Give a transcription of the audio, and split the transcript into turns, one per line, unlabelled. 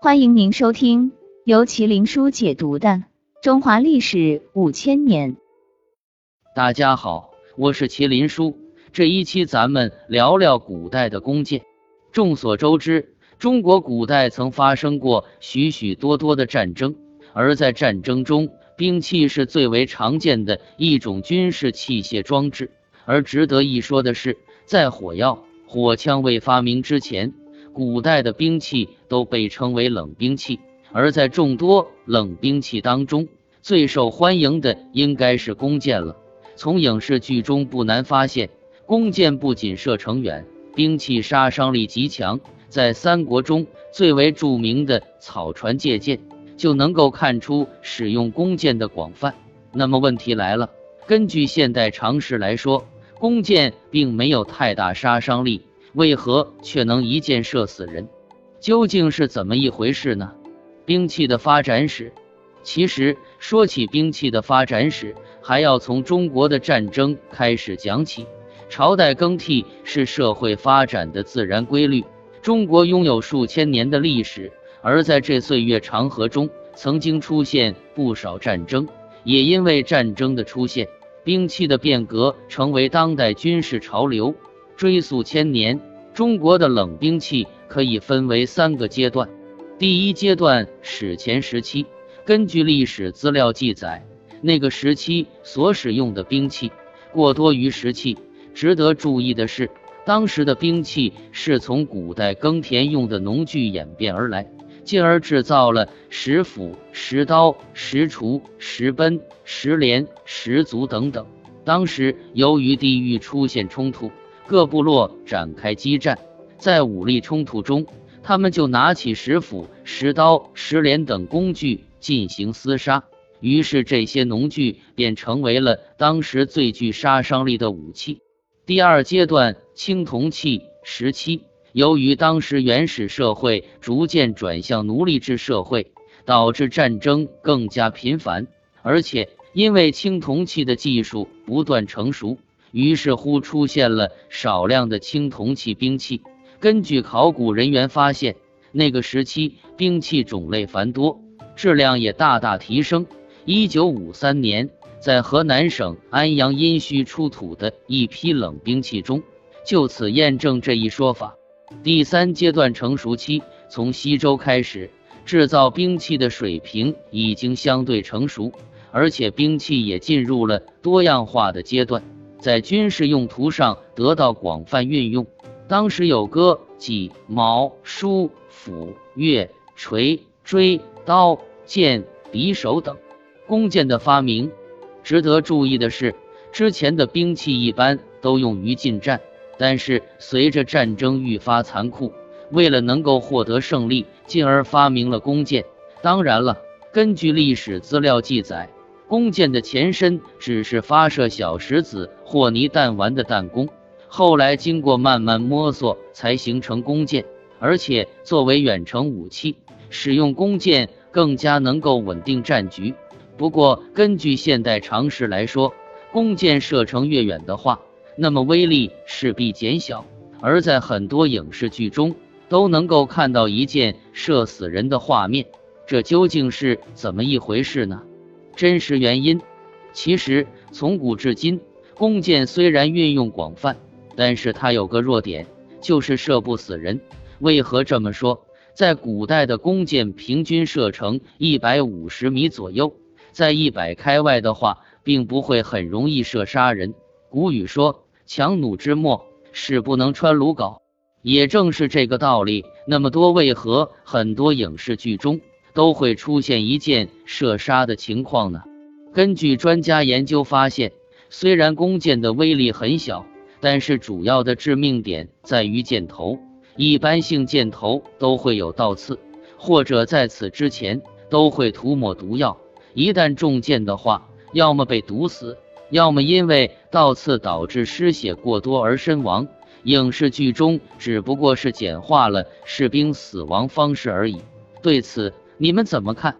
欢迎您收听由麒麟书解读的《中华历史五千年》。
大家好，我是麒麟书。这一期咱们聊聊古代的弓箭。众所周知，中国古代曾发生过许许多多的战争，而在战争中，兵器是最为常见的一种军事器械装置。而值得一说的是，在火药、火枪未发明之前，古代的兵器都被称为冷兵器。而在众多冷兵器当中，最受欢迎的应该是弓箭了。从影视剧中不难发现。弓箭不仅射程远，兵器杀伤力极强。在三国中最为著名的草船借箭，就能够看出使用弓箭的广泛。那么问题来了，根据现代常识来说，弓箭并没有太大杀伤力，为何却能一箭射死人？究竟是怎么一回事呢？兵器的发展史，其实说起兵器的发展史，还要从中国的战争开始讲起。朝代更替是社会发展的自然规律。中国拥有数千年的历史，而在这岁月长河中，曾经出现不少战争。也因为战争的出现，兵器的变革成为当代军事潮流。追溯千年，中国的冷兵器可以分为三个阶段。第一阶段史前时期，根据历史资料记载，那个时期所使用的兵器过多于石器。值得注意的是，当时的兵器是从古代耕田用的农具演变而来，进而制造了石斧、石刀、石锄、石奔、石镰、石足等等。当时由于地域出现冲突，各部落展开激战，在武力冲突中，他们就拿起石斧、石刀、石镰等工具进行厮杀，于是这些农具便成为了当时最具杀伤力的武器。第二阶段青铜器时期，由于当时原始社会逐渐转向奴隶制社会，导致战争更加频繁，而且因为青铜器的技术不断成熟，于是乎出现了少量的青铜器兵器。根据考古人员发现，那个时期兵器种类繁多，质量也大大提升。一九五三年。在河南省安阳殷墟出土的一批冷兵器中，就此验证这一说法。第三阶段成熟期从西周开始，制造兵器的水平已经相对成熟，而且兵器也进入了多样化的阶段，在军事用途上得到广泛运用。当时有戈、戟、矛、梳、斧、钺、锤、锥、刀、剑、匕首等。弓箭的发明。值得注意的是，之前的兵器一般都用于近战，但是随着战争愈发残酷，为了能够获得胜利，进而发明了弓箭。当然了，根据历史资料记载，弓箭的前身只是发射小石子或泥弹丸的弹弓，后来经过慢慢摸索，才形成弓箭。而且作为远程武器，使用弓箭更加能够稳定战局。不过，根据现代常识来说，弓箭射程越远的话，那么威力势必减小。而在很多影视剧中，都能够看到一箭射死人的画面，这究竟是怎么一回事呢？真实原因，其实从古至今，弓箭虽然运用广泛，但是它有个弱点，就是射不死人。为何这么说？在古代的弓箭平均射程一百五十米左右。在一百开外的话，并不会很容易射杀人。古语说“强弩之末，矢不能穿鲁缟”，也正是这个道理。那么多为何很多影视剧中都会出现一箭射杀的情况呢？根据专家研究发现，虽然弓箭的威力很小，但是主要的致命点在于箭头。一般性箭头都会有倒刺，或者在此之前都会涂抹毒药。一旦中箭的话，要么被毒死，要么因为倒刺导致失血过多而身亡。影视剧中只不过是简化了士兵死亡方式而已。对此，你们怎么看？